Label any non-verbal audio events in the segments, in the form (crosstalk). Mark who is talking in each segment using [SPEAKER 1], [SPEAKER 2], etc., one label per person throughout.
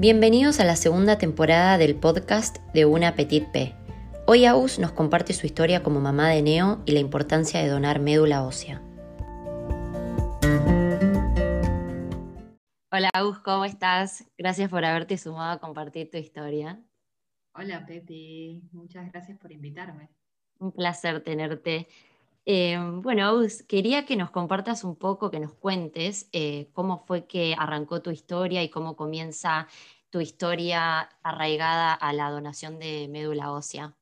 [SPEAKER 1] Bienvenidos a la segunda temporada del podcast de Una Petit P. Hoy Aus nos comparte su historia como mamá de Neo y la importancia de donar médula ósea. Hola Aus, ¿cómo estás? Gracias por haberte sumado a compartir tu historia.
[SPEAKER 2] Hola Pepi, muchas gracias por invitarme.
[SPEAKER 1] Un placer tenerte. Eh, bueno, quería que nos compartas un poco, que nos cuentes eh, cómo fue que arrancó tu historia y cómo comienza tu historia arraigada a la donación de médula ósea.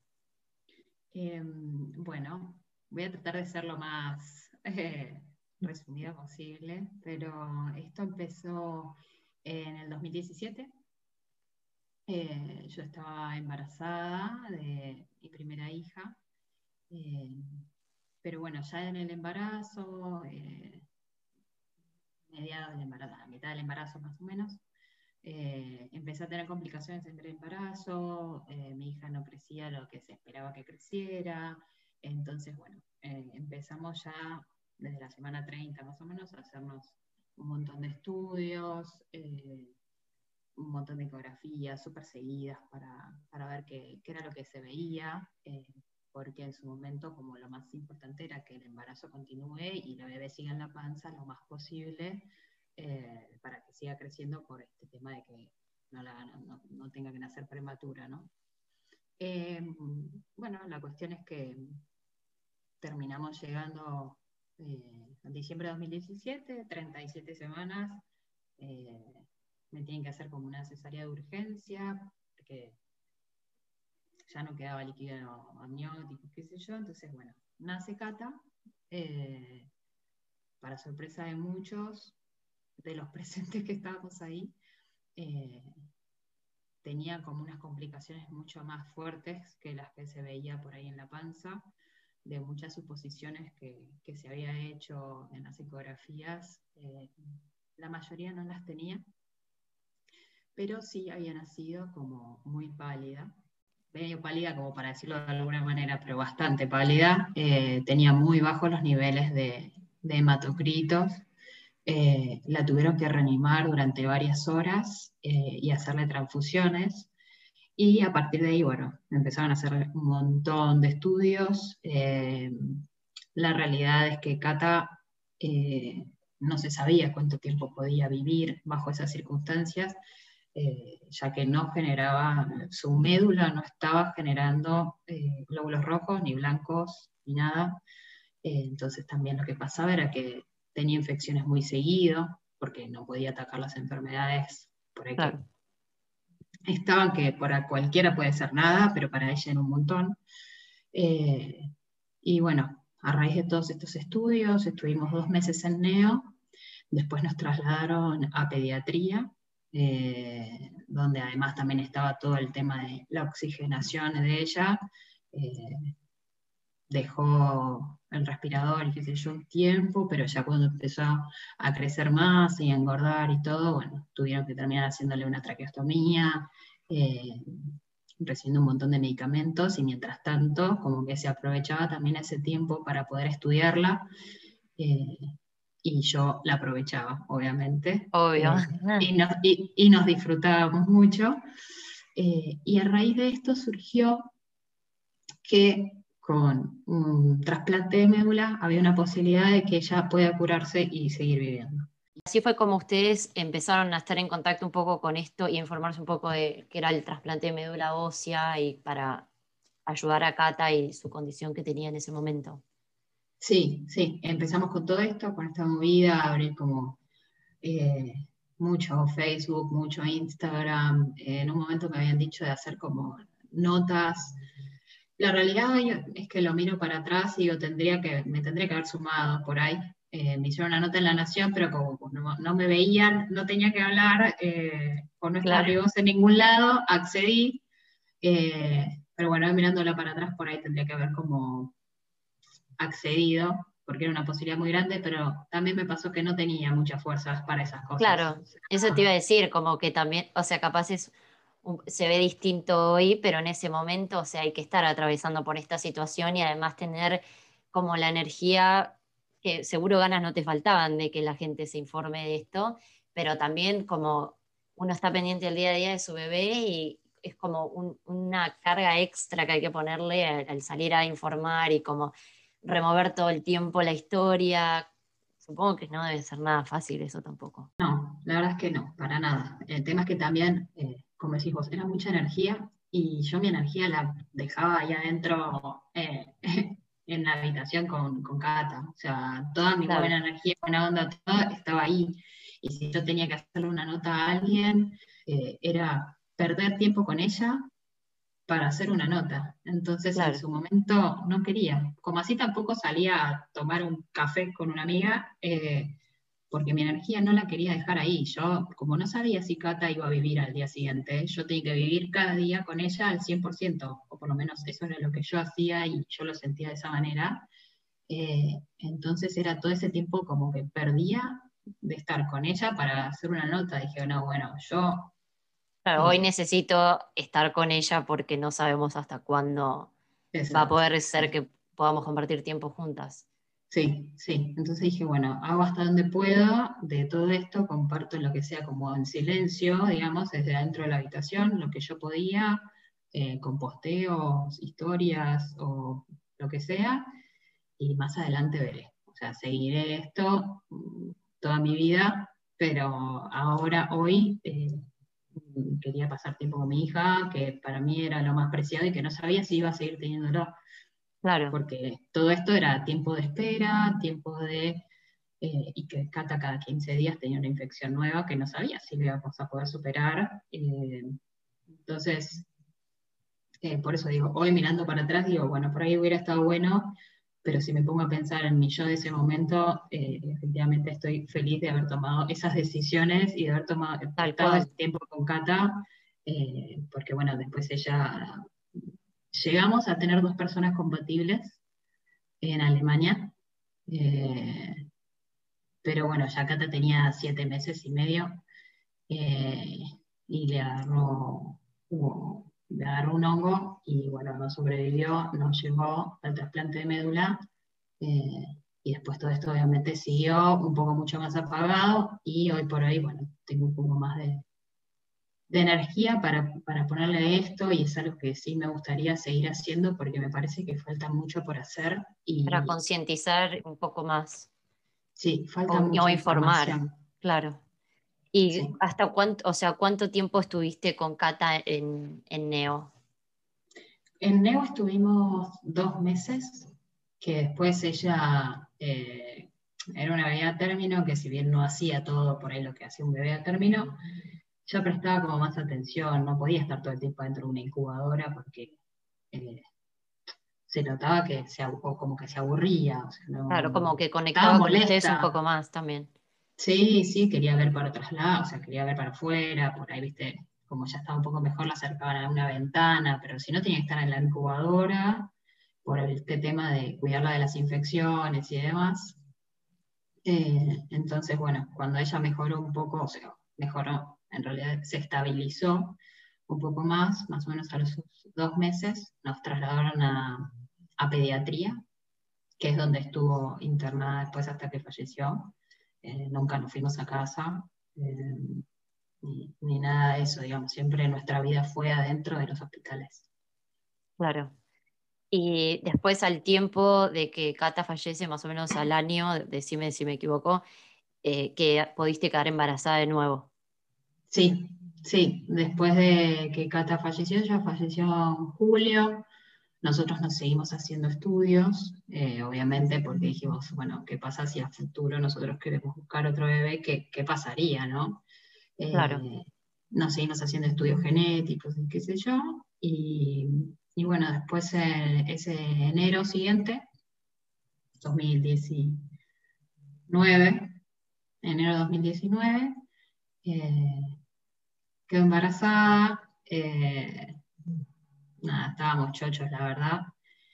[SPEAKER 2] Em, bueno, voy a tratar de ser lo más eh, resumida posible, pero esto empezó en el 2017. yo estaba embarazada de mi primera hija pero bueno, ya en el embarazo, eh, mediados del embarazo, a mitad del embarazo más o menos, eh, empecé a tener complicaciones en el embarazo, eh, mi hija no crecía lo que se esperaba que creciera, entonces bueno, empezamos ya desde la semana 30 más o menos a hacernos un montón de estudios, un montón de ecografías súper seguidas para, para ver qué, qué, era lo que se veía porque en su momento como lo más importante era que el embarazo continúe y la bebé siga en la panza lo más posible eh, para que siga creciendo por este tema de que no, no, tenga que nacer prematura, ¿no? Em, bueno, la cuestión es que terminamos llegando eh, en diciembre de 2017, 37 semanas, eh, me tienen que hacer como una cesárea de urgencia, porque ya no quedaba líquido amniótico, qué sé yo, entonces bueno, nace Cata, eh, para sorpresa de muchos de los (laughs) presentes que estábamos ahí, eh, tenía como unas complicaciones mucho más fuertes que las que se veía por ahí en la panza, de muchas suposiciones que, se había hecho en las ecografías, eh, la mayoría no las tenía, pero sí había nacido como muy pálida, medio pálida, como para decirlo de alguna manera, pero bastante pálida, eh, tenía muy bajos los niveles de, hematocritos. Eh, la tuvieron que reanimar durante varias horas eh, y hacerle transfusiones. Y a partir de ahí, bueno, empezaron a hacer un montón de estudios. la realidad es que Cata no se sabía cuánto tiempo podía vivir bajo esas circunstancias eh, ya que no generaba, su médula no estaba generando eh, glóbulos rojos, ni blancos, ni nada. Eh, entonces también lo que pasaba era que tenía infecciones muy seguido, porque no podía atacar las enfermedades por ahí estaban, que para cualquiera puede ser nada, pero para ella era un montón. y bueno, a raíz de todos estos estudios, estuvimos dos meses en NEO, después nos trasladaron a pediatría, eh, donde además también estaba todo el tema de la oxigenación de ella. Eh, dejó el respirador y qué sé yo un tiempo, pero ya cuando empezó a crecer más y a engordar y todo, bueno, tuvieron que terminar haciéndole una traqueostomía, eh, recibiendo un montón de medicamentos y mientras tanto como que se aprovechaba también ese tiempo para poder estudiarla y yo la aprovechaba, obviamente.
[SPEAKER 1] Obvio.
[SPEAKER 2] Eh, (laughs) y, nos, disfrutábamos mucho. Eh, y a raíz de esto surgió que con un trasplante de médula había una posibilidad de que ella pueda curarse y seguir viviendo.
[SPEAKER 1] Así fue como ustedes empezaron a estar en contacto un poco con esto y informarse un poco de qué era el trasplante de médula ósea y para ayudar a Cata y su condición que tenía en ese momento.
[SPEAKER 2] Sí, sí, empezamos con todo esto, con esta movida, abrir como eh, mucho Facebook, mucho Instagram. en un momento me habían dicho de hacer como notas. La realidad es que lo miro para atrás y yo tendría que, me tendría que haber sumado por ahí. Eh, me hicieron una nota en La Nación, pero como no, me veían, no tenía que hablar, eh, por no estar en ningún lado, accedí. pero bueno, mirándola para atrás, por ahí tendría que haber como accedido, porque era una posibilidad muy grande, pero también me pasó que no tenía muchas fuerzas para esas cosas.
[SPEAKER 1] Claro, eso te iba a decir, como que también, o sea, capaz es, se ve distinto hoy, pero en ese momento, o sea, hay que estar atravesando por esta situación y además tener como la energía, que seguro ganas no te faltaban de que la gente se informe de esto, pero también como uno está pendiente el día a día de su bebé y es como una carga extra que hay que ponerle al, salir a informar y como remover todo el tiempo la historia. Supongo que no debe ser nada fácil eso tampoco.
[SPEAKER 2] No, la verdad es que no, para nada. El tema es que también, eh, como decís vos, era mucha energía y yo mi energía la dejaba ahí adentro eh, (laughs) en la habitación con, con Cata. O sea, toda mi buena energía, buena onda, todo estaba ahí. Y si yo tenía que hacerle una nota a alguien, eh, era perder tiempo con ella para hacer una nota. Entonces en su momento no quería. Como así tampoco salía a tomar un café con una amiga, eh, porque mi energía no la quería dejar ahí. Yo, como no sabía si Cata iba a vivir al día siguiente, yo tenía que vivir cada día con ella al 100%, o por lo menos eso era lo que yo hacía y yo lo sentía de esa manera. Eh, entonces era todo ese tiempo como que perdía de estar con ella para hacer una nota. Dije, no, bueno, yo...
[SPEAKER 1] hoy necesito estar con ella porque no sabemos hasta cuándo va a poder ser que podamos compartir tiempo juntas.
[SPEAKER 2] Sí, sí. Entonces dije, bueno, hago hasta donde puedo de todo esto, comparto lo que sea como en silencio, digamos, desde adentro de la habitación, lo que yo podía, eh, con posteos, historias o lo que sea, y más adelante veré. O sea, seguiré esto mm, toda mi vida, pero ahora, hoy, eh, quería pasar tiempo con mi hija, que para mí era lo más preciado y que no sabía si iba a seguir teniéndolo
[SPEAKER 1] Claro.
[SPEAKER 2] Porque todo esto era tiempo de espera, tiempo de... Eh, y que Cata cada 15 días tenía una infección nueva que no sabía si le íbamos a poder superar. Eh, entonces, eh, por eso digo, hoy mirando para atrás, digo, bueno, por ahí hubiera estado bueno, pero si me pongo a pensar en mi yo de ese momento, efectivamente estoy feliz de haber tomado esas decisiones y de haber tomado todo ese tiempo con Cata, porque bueno, después ella llegamos a tener dos personas compatibles en Alemania, eh, pero bueno, ya Cata tenía siete meses y medio eh, y le agarró, le agarró un hongo y bueno, no sobrevivió, no llegó al trasplante de médula. Eh, y después todo esto obviamente siguió un poco mucho más apagado y hoy por hoy, bueno, tengo un poco más de, de energía para, ponerle esto y es algo que sí me gustaría seguir haciendo porque me parece que falta mucho por hacer. Y,
[SPEAKER 1] para concientizar un poco más.
[SPEAKER 2] Sí, falta mucho.
[SPEAKER 1] O informar, claro. ¿Y hasta cuánto, o sea, cuánto tiempo estuviste con Cata en, Neo?
[SPEAKER 2] En Neo estuvimos dos meses, que después ella eh, era una bebé a término, que si bien no hacía todo por ahí lo que hacía un bebé a término, yo prestaba como más atención, no podía estar todo el tiempo dentro de una incubadora porque eh, se notaba que se, como que se aburría.
[SPEAKER 1] claro, como que conectaba con ustedes un poco más también.
[SPEAKER 2] Sí, sí, quería ver para otros lados, o sea, quería ver para afuera, por ahí, viste, como ya estaba un poco mejor, la acercaban a una ventana, pero si no tenía que estar en la incubadora, por este tema de cuidarla de las infecciones y demás. Eh, entonces, bueno, cuando ella mejoró un poco, o sea, mejoró, en realidad se estabilizó un poco más, más o menos a los dos meses, nos trasladaron a, pediatría, que es donde estuvo internada después hasta que falleció. Eh, nunca nos fuimos a casa, eh, ni, nada de eso, digamos, siempre nuestra vida fue adentro de los hospitales.
[SPEAKER 1] Claro. Y después al tiempo de que Cata fallece, más o menos al año, decime si me equivoco, eh, que pudiste quedar embarazada de nuevo.
[SPEAKER 2] Sí, sí, después de que Cata falleció, ya falleció en julio, nosotros nos seguimos haciendo estudios, eh, obviamente porque dijimos, bueno, ¿qué pasa si a futuro nosotros queremos buscar otro bebé? ¿Qué, pasaría, no?
[SPEAKER 1] claro.
[SPEAKER 2] Eh, nos seguimos haciendo estudios genéticos y qué sé yo, y, bueno, después ese enero siguiente, 2019, enero de 2019, eh, quedó embarazada, eh, nada, estábamos chochos, la verdad.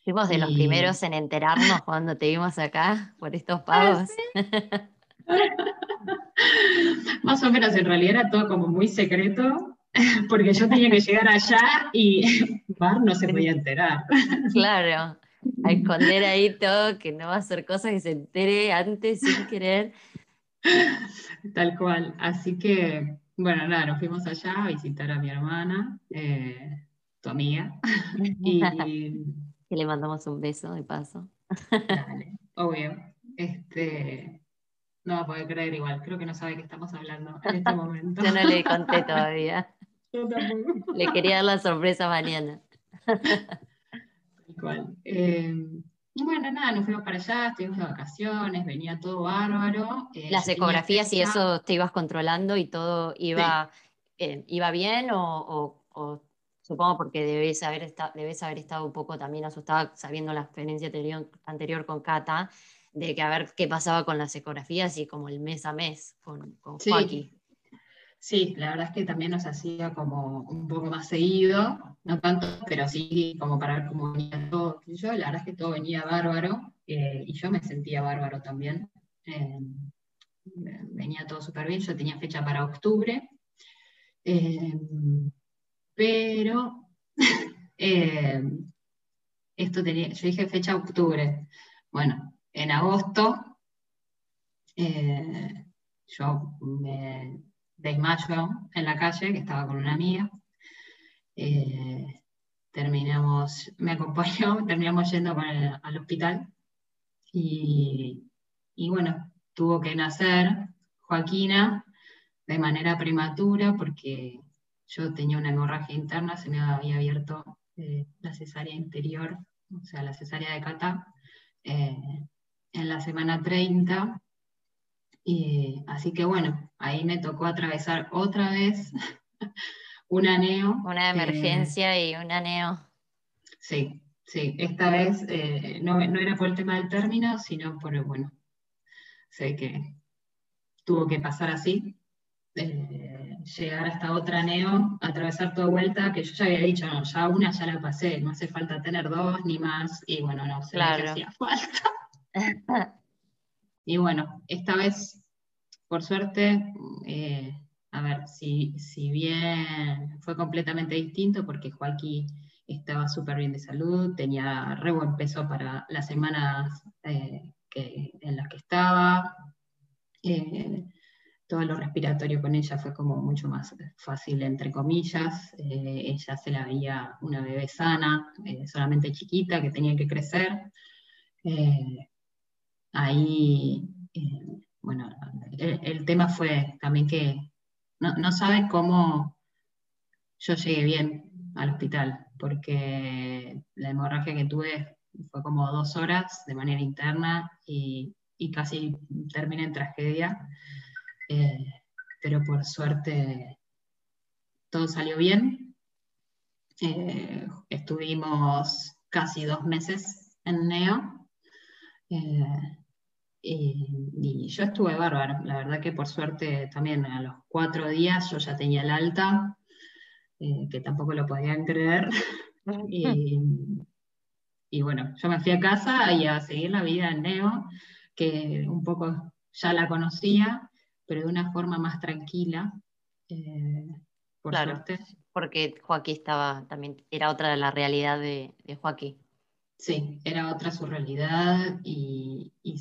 [SPEAKER 1] Fuimos de los primeros en enterarnos cuando te vimos acá por estos pagos. (laughs)
[SPEAKER 2] Más o menos, en realidad era todo como muy secreto, (laughs) porque yo tenía que llegar allá y (laughs) Bar no se podía enterar.
[SPEAKER 1] Claro, a esconder ahí todo, que no va a hacer cosas que se entere antes sin querer.
[SPEAKER 2] Tal cual. Así que bueno, nada, nos fuimos allá a visitar a mi hermana, eh, tu amiga, (laughs) y... (laughs)
[SPEAKER 1] Que le mandamos un beso de paso.
[SPEAKER 2] Dale, (laughs) obvio. Este, no va a poder creer igual, creo que no sabe que estamos hablando en este momento.
[SPEAKER 1] Yo no le conté todavía.
[SPEAKER 2] Yo tampoco.
[SPEAKER 1] Le quería dar la sorpresa mañana.
[SPEAKER 2] Igual. Eh, bueno, nada, nos fuimos para allá, estuvimos de vacaciones, venía todo bárbaro.
[SPEAKER 1] eh, Las ecografías y eso te ibas controlando y todo iba, eh, iba bien o, o, supongo porque debes haber, estado, debes haber estado un poco también asustada sabiendo la experiencia anterior, anterior con Cata, de que a ver qué pasaba con las ecografías y como el mes a mes con, con
[SPEAKER 2] sí.
[SPEAKER 1] Joaquín.
[SPEAKER 2] Sí, la verdad es que también nos hacía como un poco más seguido, no tanto, pero sí como para ver cómo venía todo. Yo, la verdad es que todo venía bárbaro eh, y yo me sentía bárbaro también. Eh, venía todo súper bien, yo tenía fecha para octubre, eh, pero esto tenía, yo dije fecha octubre. Bueno, en agosto yo me desmayo en la calle, que estaba con una amiga. Eh, terminamos, me acompañó, (laughs) terminamos yendo al hospital. Y, y, bueno, tuvo que nacer Joaquina de manera prematura porque yo tenía una hemorragia interna, se me había abierto eh, la cesárea interior, o sea, la cesárea de Cata, eh, en la semana 30 y, así que bueno, ahí me tocó atravesar otra vez (laughs) un aneo.
[SPEAKER 1] Una emergencia y un aneo.
[SPEAKER 2] Sí, sí, esta vez eh, no, no, era por el tema del término, sino por, bueno, sé que tuvo que pasar así, eh, llegar hasta otra aneo, atravesar toda vuelta, que yo ya había dicho, no, ya una ya la pasé, no hace falta tener dos ni más, y bueno, no, se
[SPEAKER 1] claro.
[SPEAKER 2] hacía falta. (laughs) Y bueno, esta vez, por suerte, eh, a ver, si, si, bien fue completamente distinto, porque Joaquín estaba súper bien de salud, tenía re buen peso para las semanas eh, que, en las que estaba. Eh, todo lo respiratorio con ella fue como mucho más fácil, entre comillas. Eh, ella se la veía una bebé sana, solamente chiquita, que tenía que crecer ahí, eh, bueno, el, tema fue también que no, no saben cómo yo llegué bien al hospital, porque la hemorragia que tuve fue como dos horas de manera interna y, y casi terminé en tragedia, eh, pero por suerte todo salió bien. Eh, estuvimos casi dos meses en NEO. Eh, y, y, yo estuve bárbaro, la verdad que por suerte también a los cuatro días yo ya tenía el alta, que tampoco lo podían creer. (laughs) y, y, bueno, yo me fui a casa y a seguir la vida en Neo, que un poco ya la conocía, pero de una forma más tranquila. Eh, por
[SPEAKER 1] claro,
[SPEAKER 2] suerte.
[SPEAKER 1] porque Joaquín estaba también, era otra de la realidad de, de Joaquín.
[SPEAKER 2] Sí, era otra su realidad y, y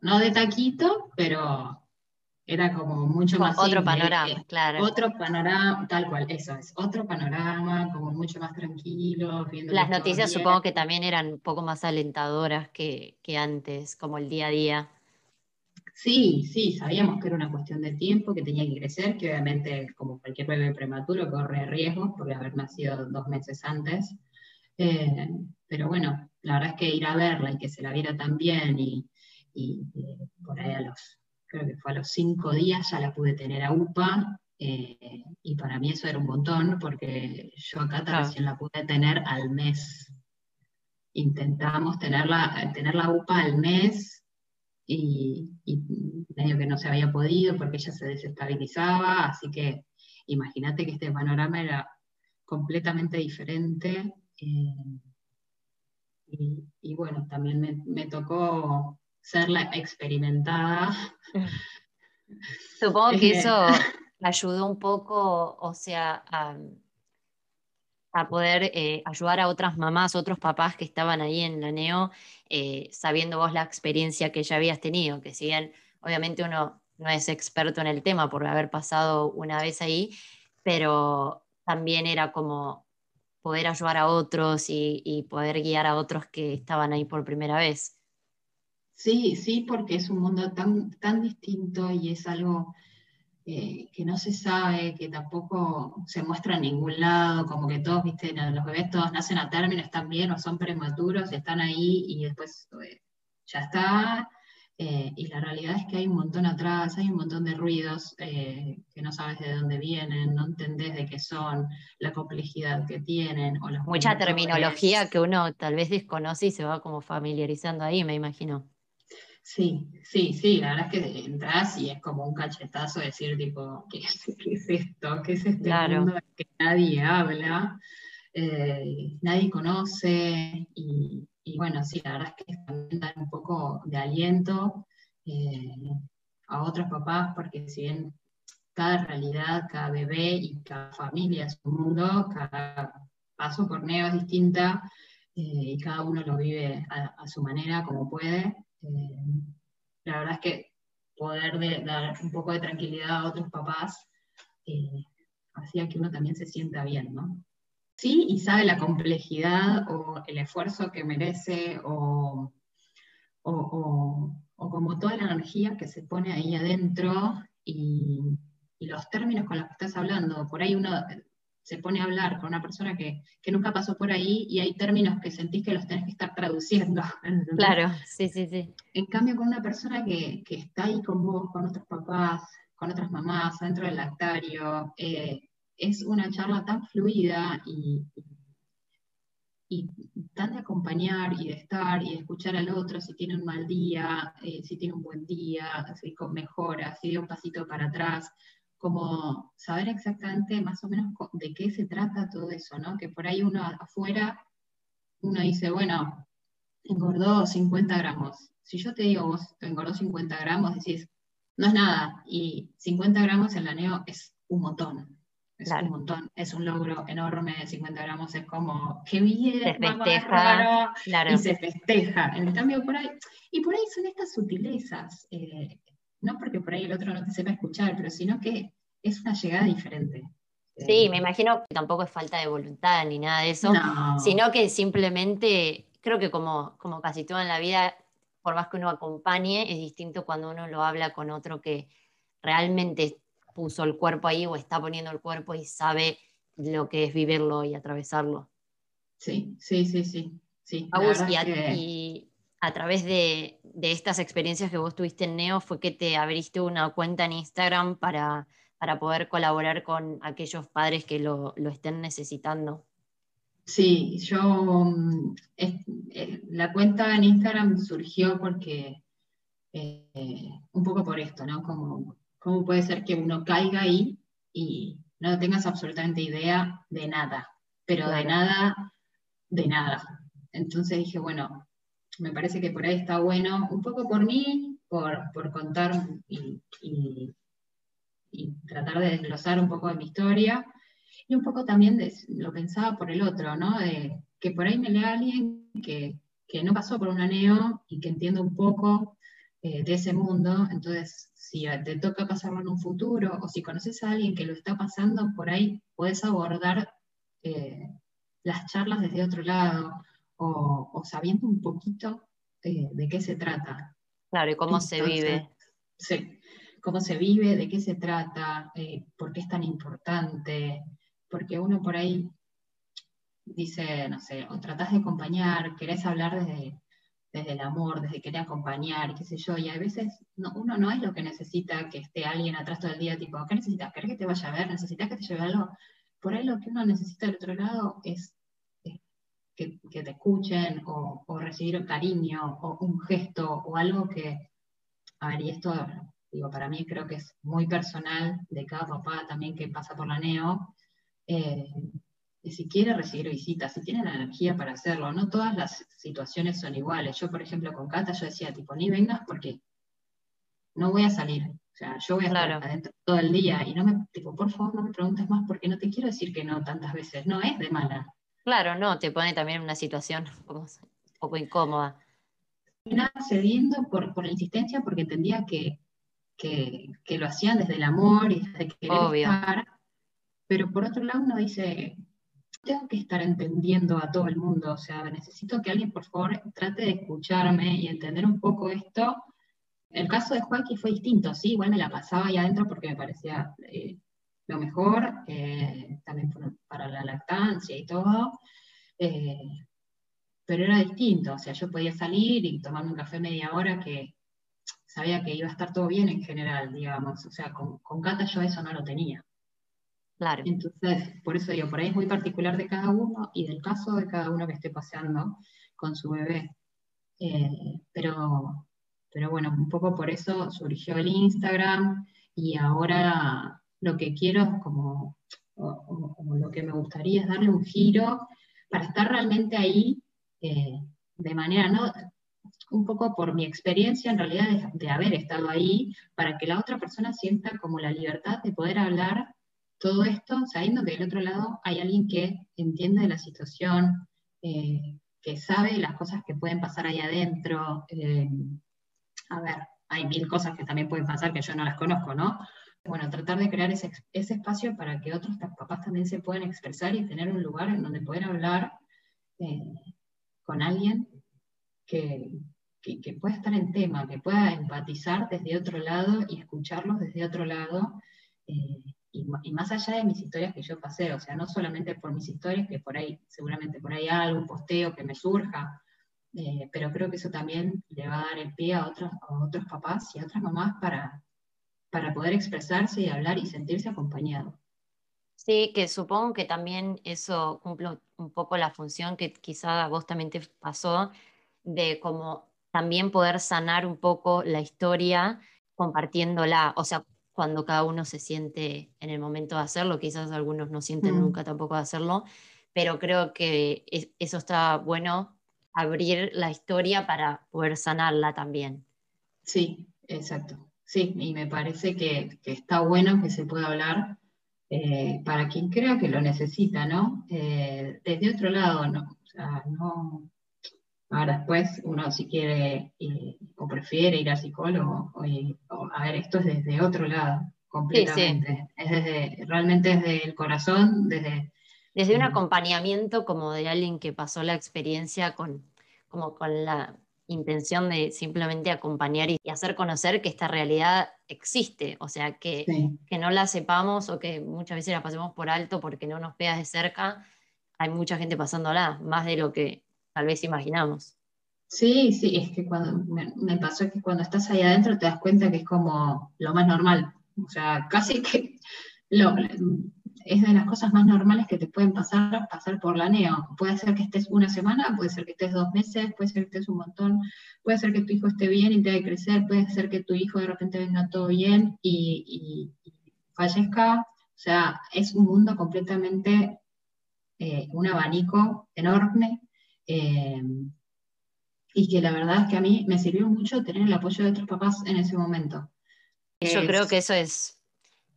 [SPEAKER 2] no de taquito, pero era como mucho más
[SPEAKER 1] otro
[SPEAKER 2] simple,
[SPEAKER 1] panorama,
[SPEAKER 2] eh,
[SPEAKER 1] claro.
[SPEAKER 2] Otro panorama, tal cual, eso es, otro panorama, como mucho más tranquilo. Viendo
[SPEAKER 1] Las noticias supongo que también eran un poco más alentadoras que, que antes, como el día a día.
[SPEAKER 2] Sí, sí, sabíamos que era una cuestión de tiempo, que tenía que crecer, que obviamente, como cualquier bebé prematuro, corre riesgos por haber nacido dos meses antes. Eh, pero bueno, la verdad es que ir a verla y que se la viera tan bien y, y eh, por ahí a los, creo que fue a los cinco días ya la pude tener a UPA, eh, y para mí eso era un montón, porque yo acá
[SPEAKER 1] Claro.
[SPEAKER 2] recién la pude tener al mes. Intentamos tenerla, tener la UPA al mes, y, y medio que no se había podido porque ella se desestabilizaba, así que imagínate que este panorama era completamente diferente. eh, y, y bueno, también me, me tocó ser la experimentada.
[SPEAKER 1] Supongo que (laughs)
[SPEAKER 2] Eh,
[SPEAKER 1] eso ayudó un poco, o sea, a, a poder eh, ayudar a otras mamás, otros papás que estaban ahí en la NEO, eh, sabiendo vos la experiencia que ya habías tenido, que si obviamente uno no es experto en el tema por haber pasado una vez ahí, pero también era como poder ayudar a otros y, poder guiar a otros que estaban ahí por primera vez.
[SPEAKER 2] Sí, sí, porque es un mundo tan, tan distinto y es algo eh, que no se sabe, que tampoco se muestra en ningún lado, como que todos, viste, los bebés todos nacen a término, están bien o son prematuros, están ahí y después eh, ya está, eh, y la realidad es que hay un montón atrás, hay un montón de ruidos eh, que no sabes de dónde vienen, no entendés de qué son, la complejidad que tienen. O
[SPEAKER 1] Mucha terminología que uno tal vez desconoce y se va como familiarizando ahí, me imagino.
[SPEAKER 2] Sí, sí, sí, la verdad es que entras y es como un cachetazo decir tipo, ¿qué es, esto? ¿Qué es este mundo que nadie habla? Eh, nadie conoce y, y bueno, sí, la verdad es que también dar un poco de aliento eh, a otros papás, porque si bien cada realidad, cada bebé y cada familia es un mundo, cada paso por Neo es distinta eh, y cada uno lo vive a, su manera, como puede. Eh, la verdad es que poder dar un poco de tranquilidad a otros papás hacía que uno también se sienta bien, ¿no? sí y sabe la complejidad o el esfuerzo que merece o, como toda la energía que se pone ahí adentro y, los términos con los que estás hablando. Por ahí uno se pone a hablar con una persona que, nunca pasó por ahí y hay términos que sentís que los tenés que estar traduciendo. (laughs)
[SPEAKER 1] Claro, sí, sí, sí.
[SPEAKER 2] En cambio, con una persona que, está ahí con vos, con otros papás, con otras mamás, dentro del lactario, eh, es una charla tan fluida y, y, tan de acompañar y de estar y de escuchar al otro si tiene un mal día, eh, si tiene un buen día, si mejora, si dio un pasito para atrás, como saber exactamente más o menos de qué se trata todo eso, ¿no? Que por ahí uno afuera, uno dice, bueno, engordó 50 gramos. Si yo te digo, vos engordó 50 gramos, decís, no es nada, y 50 gramos en la neo es un montón es un montón, es un logro enorme, 50 gramos es como, qué bien,
[SPEAKER 1] se festeja,
[SPEAKER 2] y se festeja. En cambio, por ahí, y por ahí son estas sutilezas, eh, no porque por ahí el otro no te sepa escuchar, pero sino que es una llegada diferente.
[SPEAKER 1] Sí, me imagino que tampoco es falta de voluntad ni nada de eso, sino que simplemente, creo que como, como casi todo en la vida, por más que uno acompañe, es distinto cuando uno lo habla con otro que realmente puso el cuerpo ahí o está poniendo el cuerpo y sabe lo que es vivirlo y atravesarlo.
[SPEAKER 2] Sí, sí, sí, sí. sí
[SPEAKER 1] y, a, través de, estas experiencias que vos tuviste en Neo fue que te abriste una cuenta en Instagram para, para poder colaborar con aquellos padres que lo, estén necesitando.
[SPEAKER 2] Sí, yo, mm, eh, la cuenta en Instagram surgió porque, eh, un poco por esto, ¿no? Como ¿Cómo puede ser que uno caiga ahí y no tengas absolutamente idea de nada? Pero de nada, de nada. Entonces dije, bueno, me parece que por ahí está bueno, un poco por mí, por, contar y, tratar de desglosar un poco de mi historia, y un poco también de, lo pensaba por el otro, ¿no? Que por ahí me lea alguien que, que no pasó por un aneo y que entiende un poco eh, de ese mundo, entonces si te toca pasarlo en un futuro o si conoces a alguien que lo está pasando, por ahí puedes abordar eh, las charlas desde otro lado o, sabiendo un poquito eh, de qué se trata.
[SPEAKER 1] Claro, y cómo se vive.
[SPEAKER 2] Sí, cómo se vive, de qué se trata, por qué es tan importante, porque uno por ahí dice, no sé, o tratás de acompañar, querés hablar desde desde el amor, desde querer acompañar, qué sé yo, y a veces uno no es lo que necesita que esté alguien atrás todo el día, tipo, ¿qué necesitas? ¿Querés que te vaya a ver? ¿Necesitas que te lleve algo? Por ahí lo que uno necesita del otro lado es, que, te escuchen o, recibir cariño o un gesto o algo que, a ver, y esto, digo, para mí creo que es muy personal de cada papá también que pasa por la NEO, eh, y si quiere recibir visitas, si tiene la energía para hacerlo. No todas las situaciones son iguales. Yo, por ejemplo, con Cata, yo decía, tipo, ni vengas porque no voy a salir. O sea, yo voy a estar adentro todo el día y no me, tipo, por favor, no me preguntes más porque no te quiero decir que no tantas veces. No es de mala.
[SPEAKER 1] Claro, no, te pone también en una situación (laughs) un poco incómoda.
[SPEAKER 2] Nada cediendo por, por la insistencia porque entendía que, que, lo hacían desde el amor y desde querer estar, pero por otro lado uno dice, tengo que estar entendiendo a todo el mundo, o sea, necesito que alguien por favor trate de escucharme y entender un poco esto. El caso de Joaquín fue distinto, sí, igual me la pasaba ahí adentro porque me parecía eh, lo mejor, eh, también para la lactancia y todo, eh, pero era distinto, o sea, yo podía salir y tomarme un café media hora que sabía que iba a estar todo bien en general, digamos, o sea, con, con Cata yo eso no lo tenía.
[SPEAKER 1] Claro.
[SPEAKER 2] Entonces, por eso digo, por ahí es muy particular de cada uno y del caso de cada uno que esté paseando con su bebé. Eh, pero, pero bueno, un poco por eso surgió el Instagram y ahora lo que quiero como, o, lo que me gustaría es darle un giro para estar realmente ahí eh, de manera, ¿no? un poco por mi experiencia en realidad de, de, haber estado ahí, para que la otra persona sienta como la libertad de poder hablar todo esto sabiendo que del otro lado hay alguien que entiende la situación, eh, que sabe las cosas que pueden pasar ahí adentro. Eh, a ver, hay mil cosas que también pueden pasar que yo no las conozco, ¿no? Bueno, tratar de crear ese, espacio para que otros papás también se puedan expresar y tener un lugar en donde poder hablar eh, con alguien que, que, pueda estar en tema, que pueda empatizar desde otro lado y escucharlos desde otro lado y, más allá de mis historias que yo pasé, o sea, no solamente por mis historias, que por ahí, seguramente por ahí algún posteo que me surja, eh, pero creo que eso también le va a dar el pie a otros, a otros papás y a otras mamás para, para poder expresarse y hablar y sentirse acompañado.
[SPEAKER 1] Sí, que supongo que también eso cumple un poco la función que quizá a vos también te pasó, de como también poder sanar un poco la historia compartiéndola. O sea, cuando cada uno se siente en el momento de hacerlo, quizás algunos no sienten mm. nunca tampoco de hacerlo, pero creo que eso está bueno, abrir la historia para poder sanarla también.
[SPEAKER 2] Sí, exacto. Sí, y me parece que, está bueno que se pueda hablar eh, para quien crea que lo necesita, ¿no? Eh, desde otro lado, no, o sea, no, Ahora después uno si quiere o prefiere ir al psicólogo, o, a ver, esto es desde otro lado, completamente. Es desde, realmente desde el corazón, desde...
[SPEAKER 1] Desde un acompañamiento como de alguien que pasó la experiencia con, como con la intención de simplemente acompañar y hacer conocer que esta realidad existe, o sea, que, que no la sepamos o que muchas veces la pasemos por alto porque no nos pega de cerca, hay mucha gente pasándola, más de lo que tal vez imaginamos.
[SPEAKER 2] Sí, sí, es que cuando me, pasó que cuando estás ahí adentro te das cuenta que es como lo más normal. O sea, casi que lo, es de las cosas más normales que te pueden pasar, pasar por la neo. Puede ser que estés una semana, puede ser que estés dos meses, puede ser que estés un montón, puede ser que tu hijo esté bien y te que crecer, puede ser que tu hijo de repente venga todo bien y, fallezca. O sea, es un mundo completamente, eh, un abanico enorme eh, y que la verdad es que a mí me sirvió mucho tener el apoyo de otros papás en ese momento.
[SPEAKER 1] Yo creo que eso es,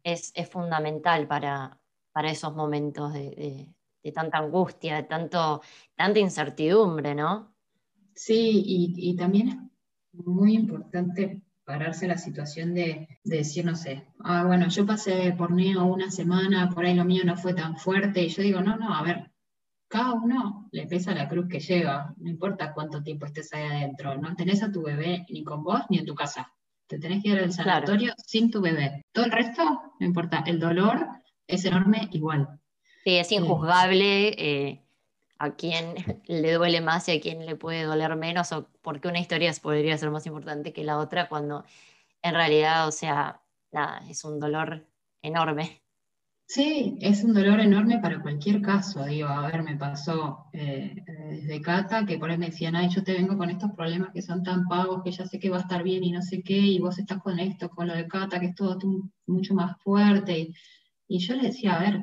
[SPEAKER 1] es, fundamental para, para, esos momentos de, tanta angustia, de tanto, tanta incertidumbre, ¿no?
[SPEAKER 2] Sí, y, también es muy importante pararse la situación de, de, decir, no sé, ah, bueno, yo pasé por Neo una semana, por ahí lo mío no fue tan fuerte, y yo digo, no, no, a ver, cada uno le pesa la cruz que lleva, no importa cuánto tiempo estés ahí adentro, no tenés a tu bebé ni con vos ni en tu casa. Te tenés que ir al sanatorio sin tu bebé. Todo el resto, no importa, el dolor es enorme igual.
[SPEAKER 1] Sí, es injuzgable eh, a quién (laughs) le duele más y a quién le puede doler menos, o porque una historia podría ser más importante que la otra, cuando en realidad, o sea, nada, es un dolor enorme.
[SPEAKER 2] Sí, es un dolor enorme para cualquier caso. Digo, a ver, me pasó eh, desde Cata que por ahí me decían, ay, yo te vengo con estos problemas que son tan pagos que ya sé que va a estar bien y no sé qué, y vos estás con esto, con lo de Cata, que es todo mucho más fuerte. Y, yo le decía, a ver,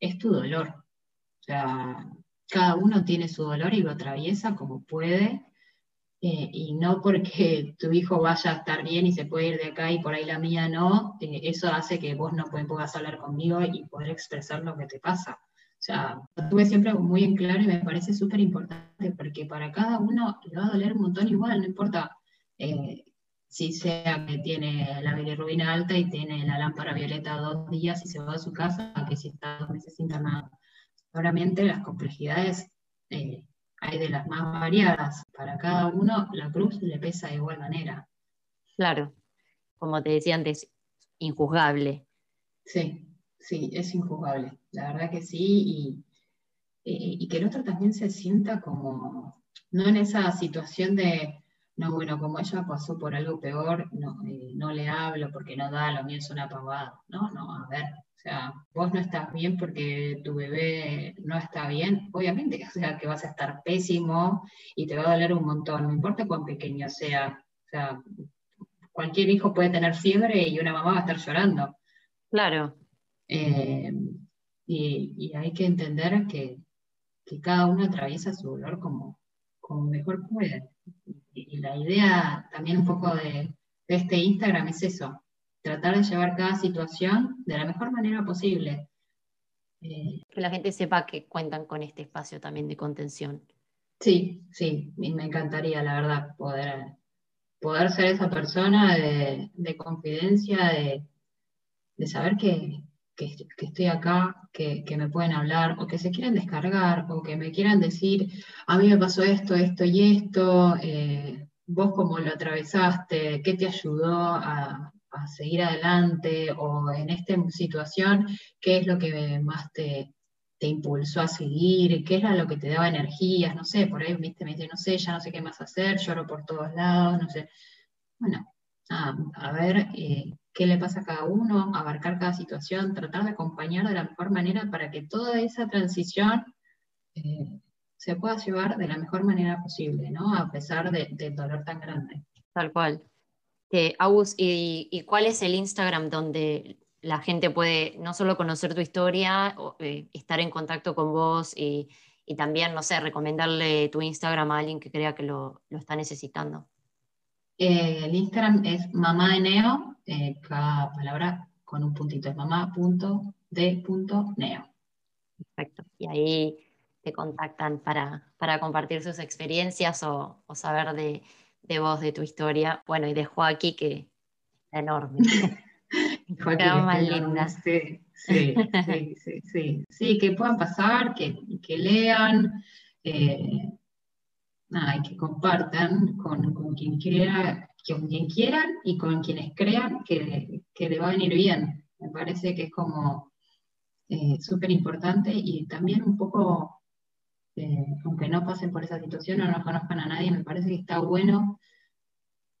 [SPEAKER 2] es tu dolor. O sea, cada uno tiene su dolor y lo atraviesa como puede. Eh, y no porque (laughs) tu hijo vaya a estar bien y se puede ir de acá y por ahí la mía no, eh, eso hace que vos no puedas hablar conmigo y poder expresar lo que te pasa. O sea, lo tuve siempre muy en claro y me parece súper importante porque para cada uno le va a doler un montón igual, no importa eh, si sea que tiene la bilirrubina alta y tiene la lámpara violeta dos días y se va a su casa, que si está dos meses internado. Seguramente las complejidades eh, hay de las más variadas. Para cada uno la cruz le pesa de igual manera.
[SPEAKER 1] Claro, como te decía antes, injuzgable.
[SPEAKER 2] Sí, sí, es injuzgable. La verdad que sí, y, y que el otro también se sienta como, no en esa situación de, no, bueno, como ella pasó por algo peor, no, eh, no le hablo porque no da, lo mío es una pavada. No, no, a ver, o sea, vos no estás bien porque tu bebé no está bien, obviamente, (laughs) o sea, que vas a estar pésimo y te va a doler un montón, no importa cuán pequeño sea. O sea, cualquier hijo puede tener fiebre y una mamá va a estar llorando.
[SPEAKER 1] Claro.
[SPEAKER 2] Eh, y, hay que entender que, cada uno atraviesa su dolor como, como mejor puede. Y, la idea también un poco de, este Instagram es eso, tratar de llevar cada situación de la mejor manera posible.
[SPEAKER 1] Eh, que la gente sepa que cuentan con este espacio también de contención.
[SPEAKER 2] Sí, sí, me encantaría, la verdad, poder, poder ser esa persona de, confidencia, de, saber que, estoy acá, que, me pueden hablar, o que se quieran descargar, o que me quieran decir, a mí me pasó esto, esto y esto, eh, vos cómo lo atravesaste, qué te ayudó a, seguir adelante, o en esta situación, qué es lo que más te, impulsó a seguir, qué era lo que te daba energías, no sé, por ahí ¿viste? me dice, no sé, ya no sé qué más hacer, lloro por todos lados, no sé. Bueno, a ver eh, qué le pasa a cada uno, abarcar cada situación, tratar de acompañar de la mejor manera para que toda esa transición eh, se pueda llevar de la mejor manera posible, ¿no? A pesar del dolor tan grande.
[SPEAKER 1] Tal cual. Eh, ¿y, cuál es el Instagram donde la gente puede no solo conocer tu historia, eh, estar en contacto con vos y, también, no sé, recomendarle tu Instagram a alguien que crea que lo, lo está necesitando?
[SPEAKER 2] Eh, el Instagram es mamá de neo, eh, cada palabra con un puntito, es mamá.de.neo.
[SPEAKER 1] Perfecto. Y ahí te contactan para, para compartir sus experiencias o, saber de, de, vos, de tu historia. Bueno, y de Joaquín, que es enorme. (laughs) (laughs)
[SPEAKER 2] Joaquín, más linda. Sí, sí, sí, sí, sí, que puedan pasar, que, que lean. Eh, y que compartan con, quien quiera, con quien quieran y con quienes crean que, le va a venir bien. Me parece que es como eh, súper importante y también un poco, eh, aunque no pasen por esa situación o no conozcan a nadie, me parece que está bueno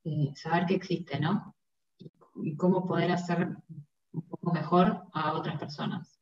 [SPEAKER 2] eh, saber que existe, ¿no? y cómo poder hacer un poco mejor a otras personas.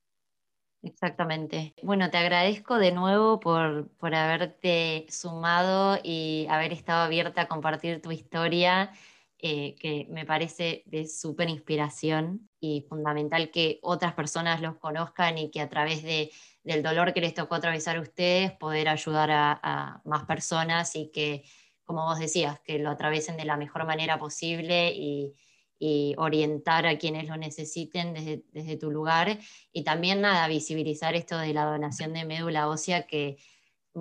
[SPEAKER 1] Exactamente. Bueno, te agradezco de nuevo por, haberte sumado y haber estado abierta a compartir tu historia, eh, que me parece de súper inspiración y fundamental que otras personas los conozcan y que a través de, del dolor que les tocó atravesar a ustedes, poder ayudar a, a más personas y que, como vos decías, que lo atraviesen de la mejor manera posible y y orientar a quienes lo necesiten desde, tu lugar y también nada, visibilizar esto de la donación de médula ósea que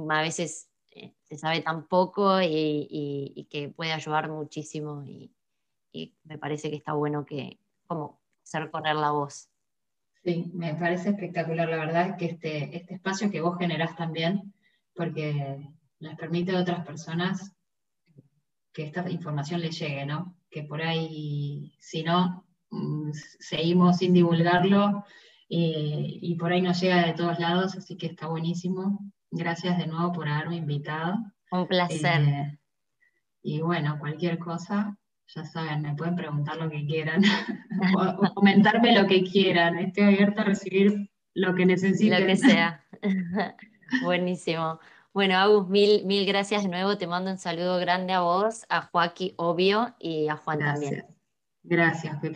[SPEAKER 1] a veces eh, se sabe tan poco y, que puede ayudar muchísimo y, me parece que está bueno que como hacer correr la voz.
[SPEAKER 2] Sí, me parece espectacular, la verdad, que este, este espacio que vos generás también, porque les permite a otras personas que esta información les llegue, ¿no? Que por ahí, si no, mm, seguimos sin divulgarlo y por ahí nos llega de todos lados, así que está buenísimo. Gracias de nuevo por haberme invitado.
[SPEAKER 1] Un placer.
[SPEAKER 2] Eh, y bueno, cualquier cosa, ya saben, me pueden preguntar lo que quieran (laughs) o, comentarme lo que quieran. Estoy abierta a recibir lo que necesiten.
[SPEAKER 1] Lo que sea. (laughs) (laughs) Buenísimo. Bueno, Agus, mil, mil gracias de nuevo. Te mando un saludo grande a vos, a Joaquín, obvio, y a Juan también.
[SPEAKER 2] Gracias, Pepi.